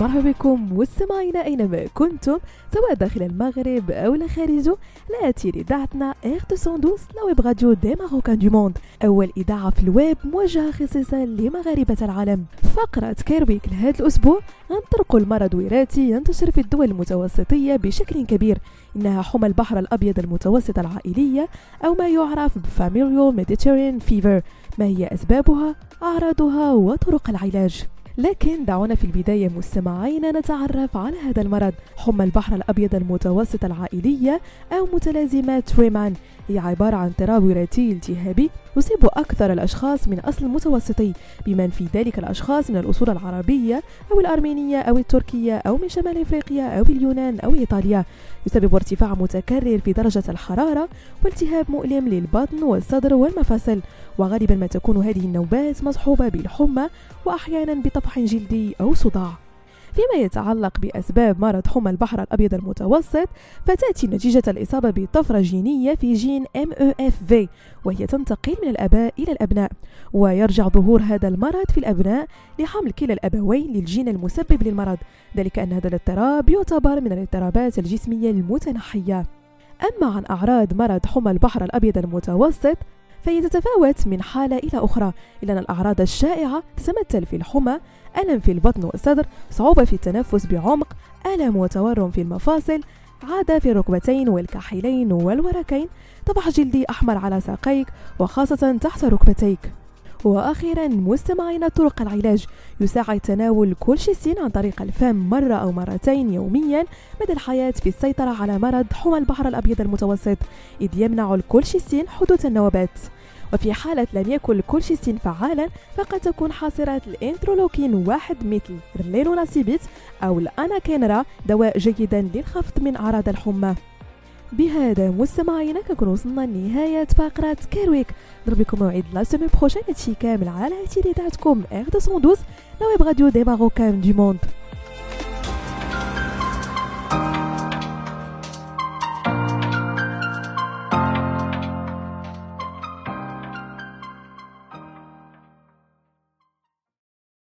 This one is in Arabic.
مرحبا بكم مستمعينا أينما كنتم سواء داخل المغرب أو خارجه ناتي لاذاعتنا Air 212 la web radio des Marocains du monde. أول إذاعة في الويب موجهة خصيصا لمغاربة العالم. فقرة Care Week لهذا الأسبوع غنتطرقوا لمرض وراثي ينتشر في الدول المتوسطية بشكل كبير. إنها حمى البحر الأبيض المتوسط العائلية أو ما يعرف ب familial Mediterranean fever. ما هي أسبابها؟ أعراضها وطرق العلاج. لكن دعونا في البداية مستمعينا نتعرف على هذا المرض حمى البحر الأبيض المتوسط العائلية أو متلازمات ريمان هي عبارة عن اضطراب وراثي التهابي يصيب أكثر الأشخاص من أصل متوسطي بمن في ذلك الأشخاص من الأصول العربية أو الأرمينية أو التركية أو من شمال أفريقيا أو اليونان أو إيطاليا. يسبب ارتفاع متكرر في درجة الحرارة والتهاب مؤلم للبطن والصدر والمفاصل وغالبا ما تكون هذه النوبات مصحوبة بالحمى وأحيانا بطفح جلدي أو صداع. فيما يتعلق بأسباب مرض حمى البحر الأبيض المتوسط فتأتي نتيجة الإصابة بطفرة جينية في جين MOFV وهي تنتقل من الآباء إلى الأبناء. ويرجع ظهور هذا المرض في الأبناء لحمل كلا الأبوين للجين المسبب للمرض. ذلك أن هذا الاضطراب يعتبر من الاضطرابات الجسمية المتنحية. أما عن أعراض مرض حمى البحر الأبيض المتوسط فهي تتفاوت من حالة إلى أخرى. إلا أن الأعراض الشائعة تتمثل في الحمى ألم في البطن والصدر صعوبة في التنفس بعمق ألم وتورم في المفاصل عادة في الركبتين والكحيلين والوركين. طبح جلدي أحمر على ساقيك وخاصة تحت ركبتيك. وأخيرا مستمعين طرق العلاج. يساعد تناول كولشيسين عن طريق الفم مرة أو مرتين يوميا. مدى الحياة في السيطرة على مرض حمى البحر الأبيض المتوسط. إذ يمنع الكولشيسين حدوث النوبات. وفي حالة لم يكن الكولشيسين فعالا فقد تكون حاصرات الإنترلوكين واحد مثل الريلوناسيبيت أو الأناكينرا دواء جيدا للخفض من أعراض الحمى. بهذا مستمعينا كنكون وصلنا لنهاية فقرة Care Week نضرب بكم موعد la semaine prochaine هادشي كامل على إذاعتكم Air 212 لا ويب راديو دي ماروكان دو موند.